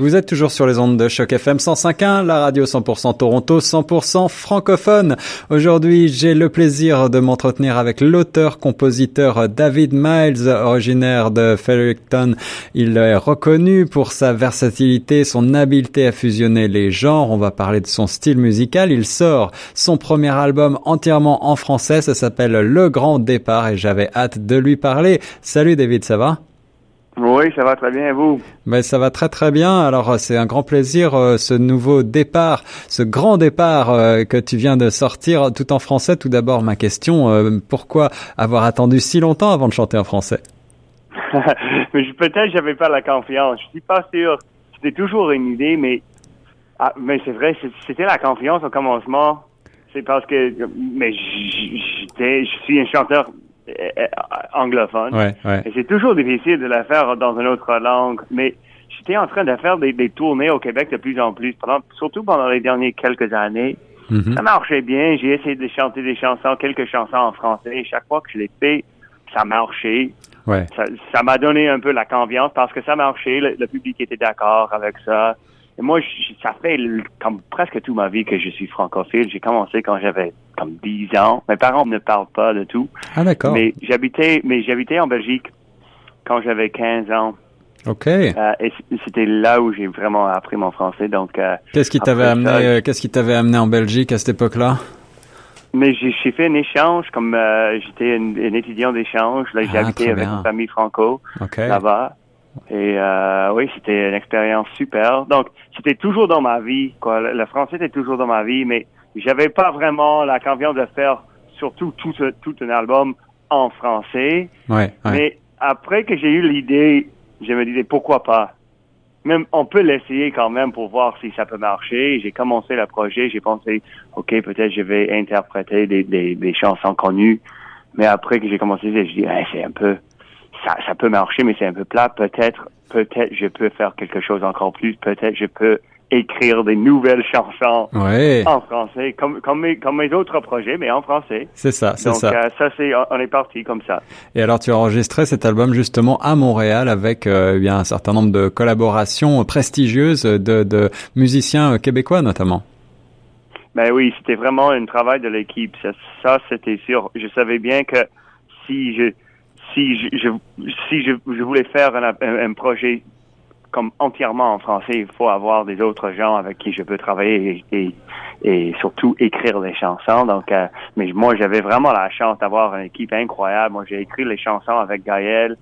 Vous êtes toujours sur les ondes de Choc FM 105.1, la radio 100% Toronto, 100% francophone. Aujourd'hui, j'ai le plaisir de m'entretenir avec l'auteur-compositeur David Miles, originaire de Fredericton. Il est reconnu pour sa versatilité, son habileté à fusionner les genres. On va parler de son style musical. Il sort son premier album entièrement en français. Ça s'appelle Le Grand Départ et j'avais hâte de lui parler. Salut David, ça va? Oui, ça va très bien, vous? Mais ça va très très bien. Alors c'est un grand plaisir euh, ce nouveau départ, ce grand départ euh, que tu viens de sortir tout en français. Tout d'abord ma question, euh, pourquoi avoir attendu si longtemps avant de chanter en français? Mais peut-être j'avais pas la confiance. Je suis pas sûr. C'était toujours une idée, mais ah, mais c'est vrai, c'était la confiance au commencement. C'est parce que mais j'étais, je suis un chanteur euh, anglophone. Et c'est toujours difficile de la faire dans une autre langue. Mais j'étais en train de faire des, tournées au Québec de plus en plus, pendant, surtout pendant les dernières quelques années. Mm-hmm. Ça marchait bien. J'ai essayé de chanter des chansons, quelques chansons en français. Et chaque fois que je l'ai fait, ça marchait. Ouais. Ça m'a donné un peu la confiance parce que ça marchait. le public était d'accord avec ça moi, ça fait comme presque toute ma vie que je suis francophile. J'ai commencé quand j'avais comme 10 ans. Mes parents ne parlent pas de tout. Ah, d'accord. Mais j'habitais, mais j'habitais en Belgique quand j'avais 15 ans. OK. Euh, et c'était là où j'ai vraiment appris mon français. Donc, euh, qu'est-ce qui t'avait amené, euh, qu'est-ce qui t'avait amené en Belgique à cette époque-là? Mais j'ai fait un échange, comme j'étais un, étudiant d'échange. Là, j'ai ah, habité avec une famille franco là-bas. Et oui, c'était une expérience super. Donc, c'était toujours dans ma vie. Quoi. Le, français était toujours dans ma vie, mais j'avais pas vraiment la confiance de faire surtout tout, tout un album en français. Ouais, Mais après que j'ai eu l'idée, je me disais pourquoi pas? Même on peut l'essayer quand même pour voir si ça peut marcher. J'ai commencé le projet, j'ai pensé ok peut-être je vais interpréter des, des, des chansons connues. Mais après que j'ai commencé, je dis c'est un peu ça, ça peut marcher, mais c'est un peu plat. Peut-être, peut-être je peux faire quelque chose encore plus. Peut-être je peux écrire des nouvelles chansons en français, comme, comme, mes, comme mes autres projets, mais en français. C'est ça, c'est ça. Donc, euh, ça, c'est, on est parti comme ça. Et alors, tu as enregistré cet album justement à Montréal avec euh, eh bien un certain nombre de collaborations prestigieuses de, de musiciens québécois notamment. Ben oui, c'était vraiment un travail de l'équipe. Ça, ça c'était sûr. Je savais bien que si je si je, si je, je, voulais faire un, un, projet comme entièrement en français, il faut avoir des autres gens avec qui je peux travailler et, et, surtout écrire les chansons. Donc, euh, mais moi, j'avais vraiment la chance d'avoir une équipe incroyable. Moi, j'ai écrit les chansons avec Gaël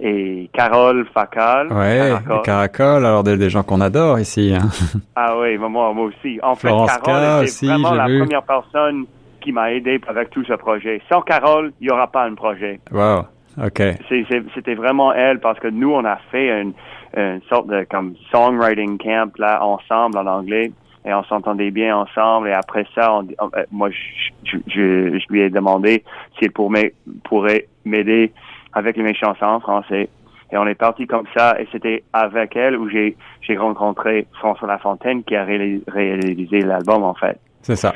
et Carole Facal. Ouais, Caracol. alors des, gens qu'on adore ici. Hein. ah oui, moi, moi aussi. En fait, Carole était vraiment la première personne qui m'a aidé avec tout ce projet. Sans Carole, il n'y aura pas un projet. Wow. OK. C'était vraiment elle parce que nous, on a fait une, une sorte de comme songwriting camp là ensemble en anglais et on s'entendait bien ensemble et après ça, on, euh, moi, je, je, je, lui ai demandé s'il pourrait, m'aider avec mes chansons en français. Et on est parti comme ça et c'était avec elle où j'ai j'ai rencontré François Lafontaine qui a réalisé l'album en fait. C'est ça.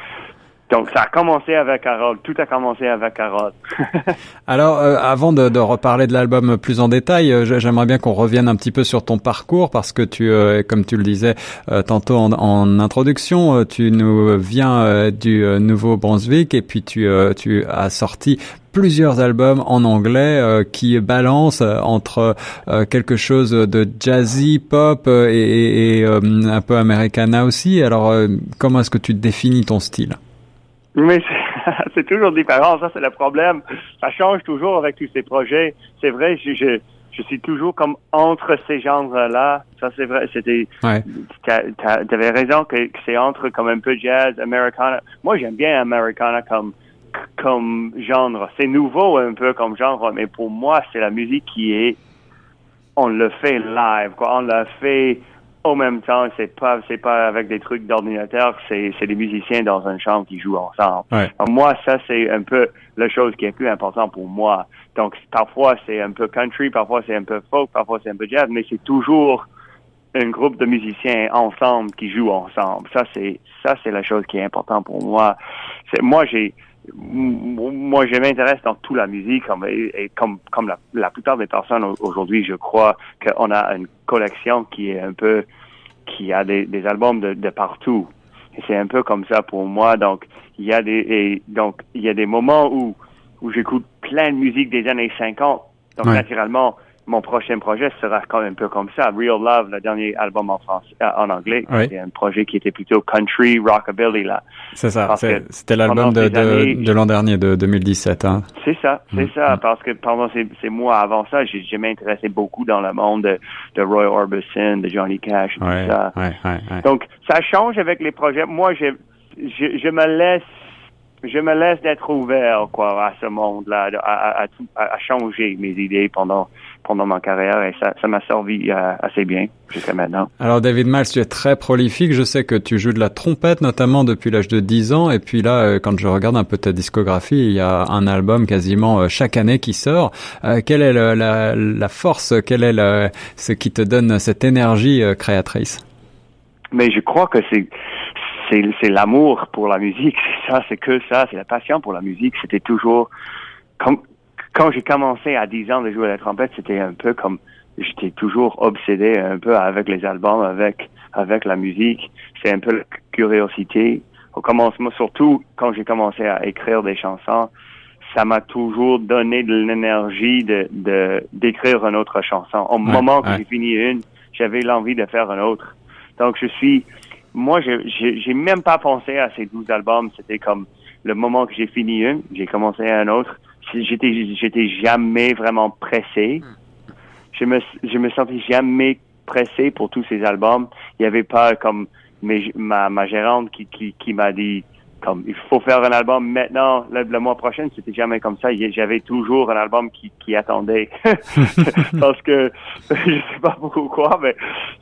Donc, ça a commencé avec Carole. Tout a commencé avec Carole. Alors, euh, avant de, de, reparler de l'album plus en détail, euh, j'aimerais bien qu'on revienne un petit peu sur ton parcours parce que tu, euh, comme tu le disais tantôt en, en introduction, tu nous viens du Nouveau-Brunswick et puis tu, tu as sorti plusieurs albums en anglais qui balancent entre quelque chose de jazzy, pop et, et, et un peu americana aussi. Alors, comment est-ce que tu définis ton style? Mais c'est toujours différent, ça c'est le problème. Ça change toujours avec tous ces projets. C'est vrai, je, je, je, suis toujours comme entre ces genres-là. Ça c'est vrai, c'était... Ouais. T'avais raison que, c'est entre comme un peu jazz, americana. Moi j'aime bien americana comme comme genre. C'est nouveau un peu comme genre, mais pour moi c'est la musique qui est... On le fait live, quoi. On le fait au même temps, c'est pas c'est pas avec des trucs d'ordinateur, c'est c'est des musiciens dans une chambre qui jouent ensemble. moi, ça c'est un peu la chose qui est plus importante pour moi. Donc parfois c'est un peu country, parfois c'est un peu folk, parfois c'est un peu jazz, mais c'est toujours un groupe de musiciens ensemble qui jouent ensemble. Ça c'est ça c'est la chose qui est importante pour moi. C'est moi j'ai moi, je m'intéresse dans toute la musique, comme, et, comme, comme la, la plupart des personnes aujourd'hui, je crois qu'on a une collection qui est un peu, qui a des, des albums de, de partout. Et c'est un peu comme ça pour moi. Donc, il y a des, et donc, il y a des moments où, où j'écoute plein de musique des années 50. Donc, naturellement, mon prochain projet sera quand même un peu comme ça. Real Love, le dernier album en français, euh, en anglais, c'est un projet qui était plutôt country, rockabilly là. C'est ça. C'était l'album de, de, de l'an dernier, de 2017. Hein. C'est ça, c'est mm. ça. Parce que pendant ces, ces mois avant ça, j'ai m'intéressé beaucoup dans le monde de, de Roy Orbison, de Johnny Cash, tout ça. Donc ça change avec les projets. Moi, je, je, je me laisse je me laisse d'être ouvert quoi à ce monde-là, à, à, à, changer mes idées pendant pendant ma carrière et ça, ça m'a servi euh, assez bien jusqu'à maintenant. Alors David Miles, tu es très prolifique. Je sais que tu joues de la trompette notamment depuis l'âge de 10 ans et puis là, euh, quand je regarde un peu ta discographie, il y a un album quasiment euh, chaque année qui sort. quelle est la, la, force, quel est le, ce qui te donne cette énergie créatrice? Mais je crois que c'est c'est l'amour pour la musique, c'est ça, c'est que ça, c'est la passion pour la musique. C'était toujours comme quand j'ai commencé à 10 ans de jouer à la trompette, c'était un peu comme j'étais toujours obsédé un peu avec les albums, avec avec la musique. C'est un peu la curiosité. Au commencement, surtout quand j'ai commencé à écrire des chansons, ça m'a toujours donné de l'énergie de d'écrire une autre chanson. Au moment que j'ai fini une, j'avais l'envie de faire une autre. Donc je suis moi, j'ai même pas pensé à ces 12 albums. C'était comme le moment que j'ai fini un, j'ai commencé un autre. J'étais, j'étais jamais vraiment pressé. Je me, je me sentais jamais pressé pour tous ces albums. Il y avait pas comme mes, ma, ma gérante qui, qui, qui m'a dit, comme il faut faire un album maintenant le, mois prochain c'était jamais comme ça j'avais toujours un album qui, qui attendait parce que je sais pas pourquoi mais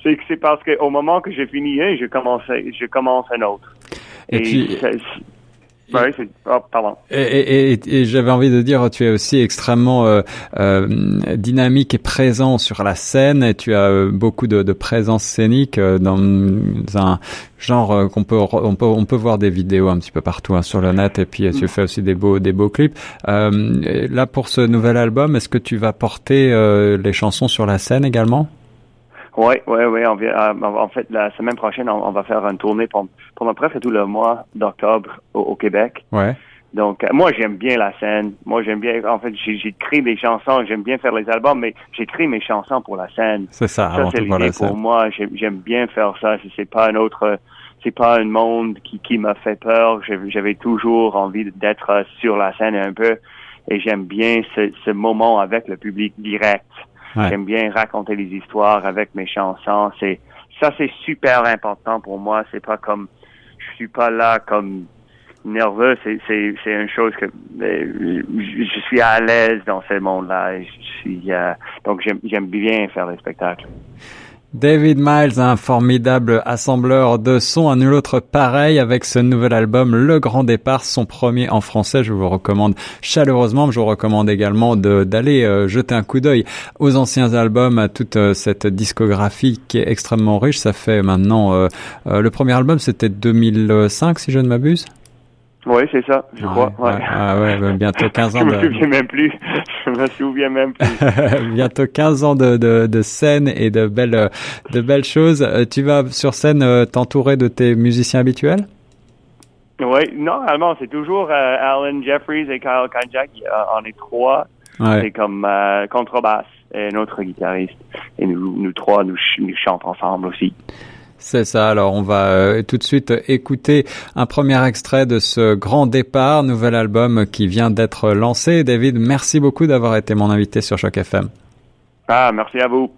c'est c'est parce que au moment que j'ai fini un je commençais je commence un autre et, puis oui, oh, pardon. Et, et, et, j'avais envie de dire, tu es aussi extrêmement euh, euh, dynamique et présent sur la scène, et tu as euh, beaucoup de, de présence scénique euh, dans un genre euh, qu'on peut on peut on peut voir des vidéos un petit peu partout hein, sur le net, et puis tu mm. fais aussi des beaux des beaux clips. là, pour ce nouvel album, est-ce que tu vas porter les chansons sur la scène également? Oui, oui, oui. Euh, en fait, la semaine prochaine, on, va faire une tournée pendant, pendant presque tout le mois d'octobre au, Québec. Ouais. Donc, euh, moi, j'aime bien la scène. Moi, j'aime bien. En fait, j'écris des chansons. J'aime bien faire les albums, mais j'écris mes chansons pour la scène. C'est ça. Ça, c'est l'idée pour moi. J'aime bien faire ça. C'est pas un autre. C'est pas un monde qui, qui m'a fait peur. J'avais toujours envie d'être sur la scène un peu, et j'aime bien ce, ce moment avec le public direct. J'aime bien raconter les histoires avec mes chansons. C'est ça, c'est super important pour moi. C'est pas comme je suis pas là comme nerveux. C'est c'est c'est une chose que euh, je suis à l'aise dans ce monde-là. Je suis euh, donc j'aime j'aime bien faire des spectacles. David Miles, un formidable assembleur de sons, un nul autre pareil avec ce nouvel album Le Grand Départ, son premier en français. Je vous recommande chaleureusement. Je vous recommande également d'aller euh, jeter un coup d'œil aux anciens albums, à toute euh, cette discographie qui est extrêmement riche. Ça fait maintenant euh, le premier album, c'était 2005 si je ne m'abuse. Oui, c'est ça, je crois. Ouais. Ah ouais, bientôt 15 ans. je me souviens même plus. Je me souviens même plus. bientôt 15 ans de, de, de scène et de belles, de belles choses. Euh, tu vas sur scène euh, t'entourer de tes musiciens habituels? Oui, normalement, c'est toujours euh, Alan Jeffries et Kyle Kanjak. On est trois. C'est comme contrebasse et notre guitariste. Et nous, nous trois, nous, nous chantons ensemble aussi. C'est ça. Alors, on va euh, tout de suite écouter un premier extrait de ce grand départ, nouvel album qui vient d'être lancé. David, merci beaucoup d'avoir été mon invité sur Choc FM. Ah, merci à vous.